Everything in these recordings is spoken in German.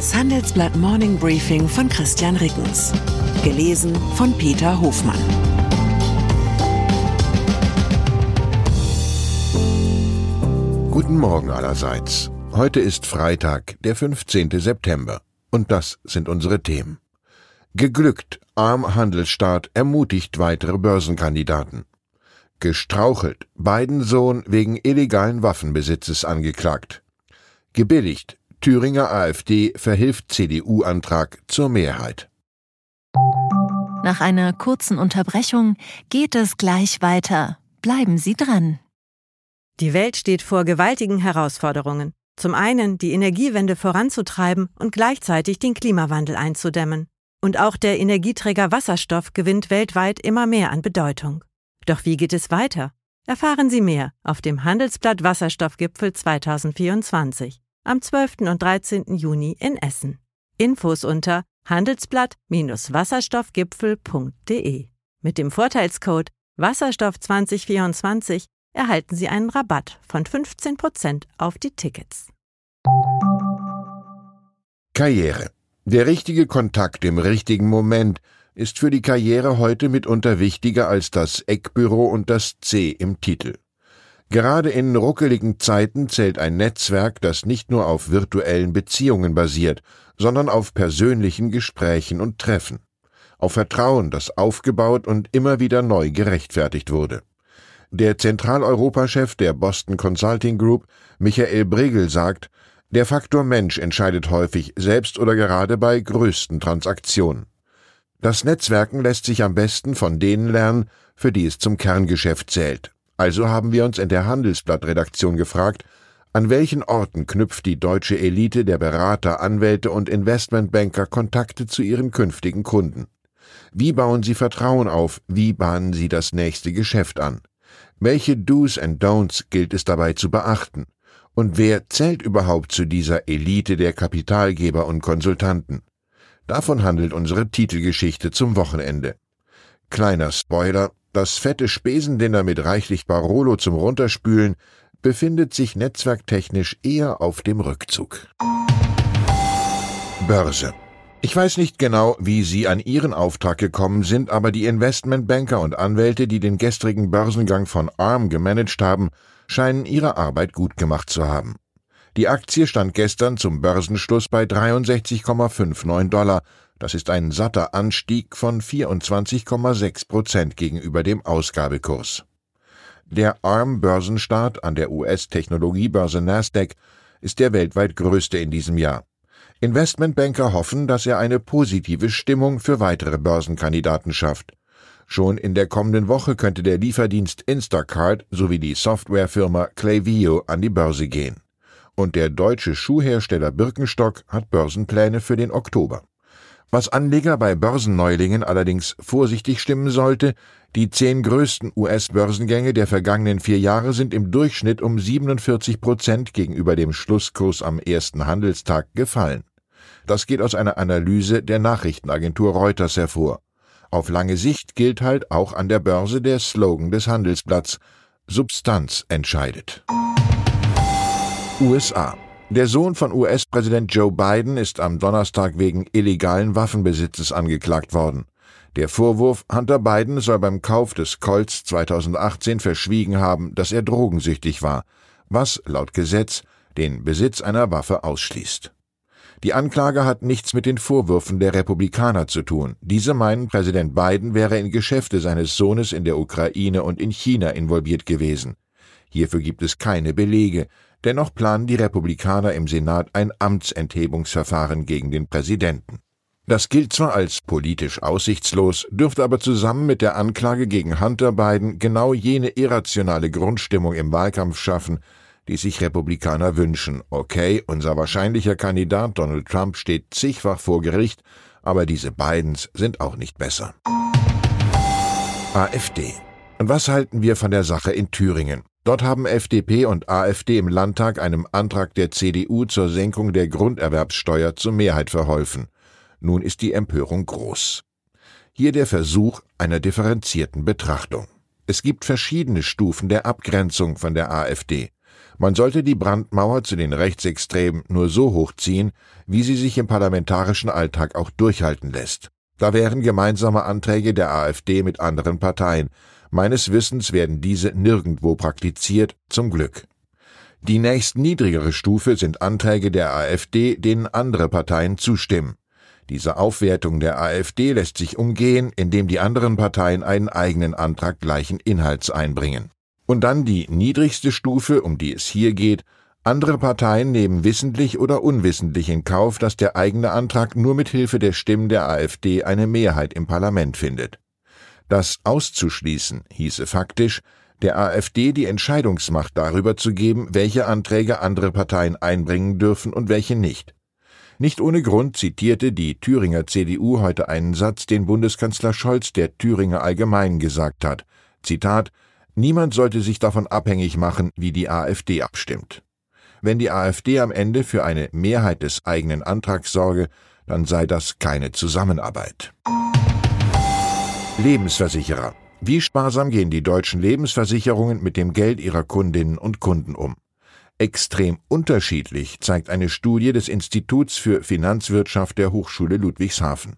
Das Handelsblatt Morning Briefing von Christian Rickens. Gelesen von Peter Hofmann. Guten Morgen allerseits. Heute ist Freitag, der 15. September. Und das sind unsere Themen. Geglückt, arm Handelsstaat ermutigt weitere Börsenkandidaten. Gestrauchelt, Biden Sohn wegen illegalen Waffenbesitzes angeklagt. Gebilligt, Thüringer AfD verhilft CDU-Antrag zur Mehrheit. Nach einer kurzen Unterbrechung geht es gleich weiter. Bleiben Sie dran. Die Welt steht vor gewaltigen Herausforderungen. Zum einen die Energiewende voranzutreiben und gleichzeitig den Klimawandel einzudämmen. Und auch der Energieträger Wasserstoff gewinnt weltweit immer mehr an Bedeutung. Doch wie geht es weiter? Erfahren Sie mehr auf dem Handelsblatt Wasserstoffgipfel 2024 am 12. und 13. Juni in Essen. Infos unter handelsblatt-wasserstoffgipfel.de. Mit dem Vorteilscode Wasserstoff 2024 erhalten Sie einen Rabatt von 15% auf die Tickets. Karriere. Der richtige Kontakt im richtigen Moment ist für die Karriere heute mitunter wichtiger als das Eckbüro und das C im Titel. Gerade in ruckeligen Zeiten zählt ein Netzwerk, das nicht nur auf virtuellen Beziehungen basiert, sondern auf persönlichen Gesprächen und Treffen, auf Vertrauen, das aufgebaut und immer wieder neu gerechtfertigt wurde. Der Zentraleuropa-Chef der Boston Consulting Group, Michael Bregel, sagt, der Faktor Mensch entscheidet häufig, selbst oder gerade bei größten Transaktionen. Das Netzwerken lässt sich am besten von denen lernen, für die es zum Kerngeschäft zählt, also haben wir uns in der Handelsblatt-Redaktion gefragt, an welchen Orten knüpft die deutsche Elite der Berater, Anwälte und Investmentbanker Kontakte zu ihren künftigen Kunden? Wie bauen sie Vertrauen auf? Wie bahnen sie das nächste Geschäft an? Welche Do's and Don'ts gilt es dabei zu beachten? Und wer zählt überhaupt zu dieser Elite der Kapitalgeber und Konsultanten? Davon handelt unsere Titelgeschichte zum Wochenende. Kleiner Spoiler, das fette Spesendinner mit reichlich Barolo zum Runterspülen befindet sich netzwerktechnisch eher auf dem Rückzug. Börse. Ich weiß nicht genau, wie Sie an Ihren Auftrag gekommen sind, aber die Investmentbanker und Anwälte, die den gestrigen Börsengang von ARM gemanagt haben, scheinen ihre Arbeit gut gemacht zu haben. Die Aktie stand gestern zum Börsenschluss bei 63,59 Dollar, das ist ein satter Anstieg von 24,6 Prozent gegenüber dem Ausgabekurs. Der ARM-Börsenstart an der US-Technologiebörse Nasdaq ist der weltweit größte in diesem Jahr. Investmentbanker hoffen, dass er eine positive Stimmung für weitere Börsenkandidaten schafft. Schon in der kommenden Woche könnte der Lieferdienst Instacart sowie die Softwarefirma Klaviyo an die Börse gehen. Und der deutsche Schuhhersteller Birkenstock hat Börsenpläne für den Oktober. Was Anleger bei Börsenneulingen allerdings vorsichtig stimmen sollte, die zehn größten US-Börsengänge der vergangenen vier Jahre sind im Durchschnitt um 47 Prozent gegenüber dem Schlusskurs am ersten Handelstag gefallen. Das geht aus einer Analyse der Nachrichtenagentur Reuters hervor. Auf lange Sicht gilt halt auch an der Börse der Slogan des Handelsblatts Substanz entscheidet. USA der Sohn von US-Präsident Joe Biden ist am Donnerstag wegen illegalen Waffenbesitzes angeklagt worden. Der Vorwurf, Hunter Biden soll beim Kauf des Colts 2018 verschwiegen haben, dass er drogensüchtig war, was laut Gesetz den Besitz einer Waffe ausschließt. Die Anklage hat nichts mit den Vorwürfen der Republikaner zu tun. Diese meinen, Präsident Biden wäre in Geschäfte seines Sohnes in der Ukraine und in China involviert gewesen. Hierfür gibt es keine Belege, Dennoch planen die Republikaner im Senat ein Amtsenthebungsverfahren gegen den Präsidenten. Das gilt zwar als politisch aussichtslos, dürfte aber zusammen mit der Anklage gegen Hunter Biden genau jene irrationale Grundstimmung im Wahlkampf schaffen, die sich Republikaner wünschen. Okay, unser wahrscheinlicher Kandidat Donald Trump steht zigfach vor Gericht, aber diese Bidens sind auch nicht besser. AfD. Und was halten wir von der Sache in Thüringen? Dort haben FDP und AfD im Landtag einem Antrag der CDU zur Senkung der Grunderwerbssteuer zur Mehrheit verholfen. Nun ist die Empörung groß. Hier der Versuch einer differenzierten Betrachtung. Es gibt verschiedene Stufen der Abgrenzung von der AfD. Man sollte die Brandmauer zu den Rechtsextremen nur so hochziehen, wie sie sich im parlamentarischen Alltag auch durchhalten lässt. Da wären gemeinsame Anträge der AfD mit anderen Parteien. Meines Wissens werden diese nirgendwo praktiziert, zum Glück. Die nächst niedrigere Stufe sind Anträge der AfD, denen andere Parteien zustimmen. Diese Aufwertung der AfD lässt sich umgehen, indem die anderen Parteien einen eigenen Antrag gleichen Inhalts einbringen. Und dann die niedrigste Stufe, um die es hier geht, andere Parteien nehmen wissentlich oder unwissentlich in Kauf, dass der eigene Antrag nur mit Hilfe der Stimmen der AfD eine Mehrheit im Parlament findet. Das auszuschließen hieße faktisch, der AfD die Entscheidungsmacht darüber zu geben, welche Anträge andere Parteien einbringen dürfen und welche nicht. Nicht ohne Grund zitierte die Thüringer CDU heute einen Satz, den Bundeskanzler Scholz der Thüringer Allgemein gesagt hat. Zitat Niemand sollte sich davon abhängig machen, wie die AfD abstimmt. Wenn die AfD am Ende für eine Mehrheit des eigenen Antrags sorge, dann sei das keine Zusammenarbeit. Lebensversicherer. Wie sparsam gehen die deutschen Lebensversicherungen mit dem Geld ihrer Kundinnen und Kunden um? Extrem unterschiedlich zeigt eine Studie des Instituts für Finanzwirtschaft der Hochschule Ludwigshafen.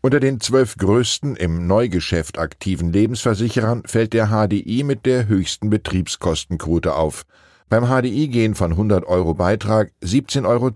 Unter den zwölf größten im Neugeschäft aktiven Lebensversicherern fällt der HDI mit der höchsten Betriebskostenquote auf, beim HDI gehen von 100 Euro Beitrag 17,20 Euro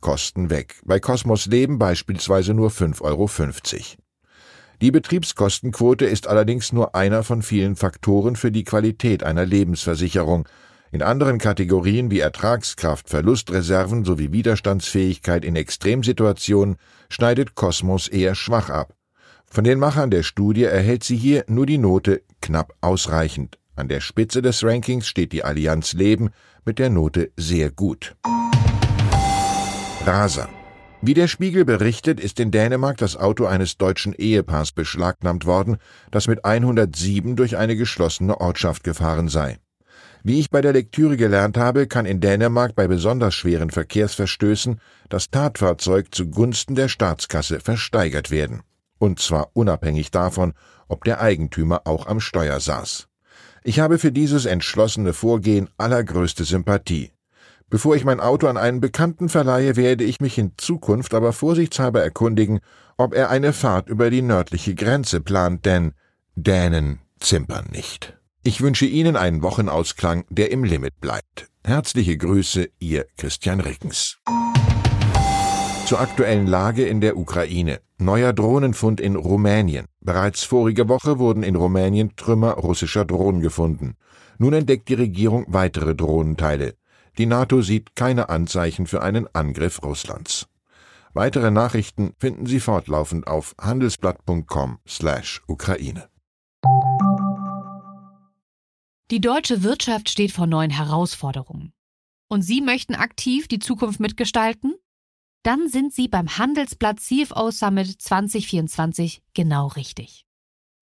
Kosten weg, bei Cosmos Leben beispielsweise nur 5,50 Euro. Die Betriebskostenquote ist allerdings nur einer von vielen Faktoren für die Qualität einer Lebensversicherung. In anderen Kategorien wie Ertragskraft, Verlustreserven sowie Widerstandsfähigkeit in Extremsituationen schneidet Cosmos eher schwach ab. Von den Machern der Studie erhält sie hier nur die Note knapp ausreichend. An der Spitze des Rankings steht die Allianz Leben mit der Note sehr gut. Raser. Wie der Spiegel berichtet, ist in Dänemark das Auto eines deutschen Ehepaars beschlagnahmt worden, das mit 107 durch eine geschlossene Ortschaft gefahren sei. Wie ich bei der Lektüre gelernt habe, kann in Dänemark bei besonders schweren Verkehrsverstößen das Tatfahrzeug zugunsten der Staatskasse versteigert werden. Und zwar unabhängig davon, ob der Eigentümer auch am Steuer saß. Ich habe für dieses entschlossene Vorgehen allergrößte Sympathie. Bevor ich mein Auto an einen Bekannten verleihe, werde ich mich in Zukunft aber vorsichtshalber erkundigen, ob er eine Fahrt über die nördliche Grenze plant, denn Dänen zimpern nicht. Ich wünsche Ihnen einen Wochenausklang, der im Limit bleibt. Herzliche Grüße, Ihr Christian Rickens. Zur aktuellen Lage in der Ukraine. Neuer Drohnenfund in Rumänien. Bereits vorige Woche wurden in Rumänien Trümmer russischer Drohnen gefunden. Nun entdeckt die Regierung weitere Drohnenteile. Die NATO sieht keine Anzeichen für einen Angriff Russlands. Weitere Nachrichten finden Sie fortlaufend auf handelsblatt.com/Ukraine. Die deutsche Wirtschaft steht vor neuen Herausforderungen. Und Sie möchten aktiv die Zukunft mitgestalten? dann sind Sie beim Handelsblatt CFO Summit 2024 genau richtig.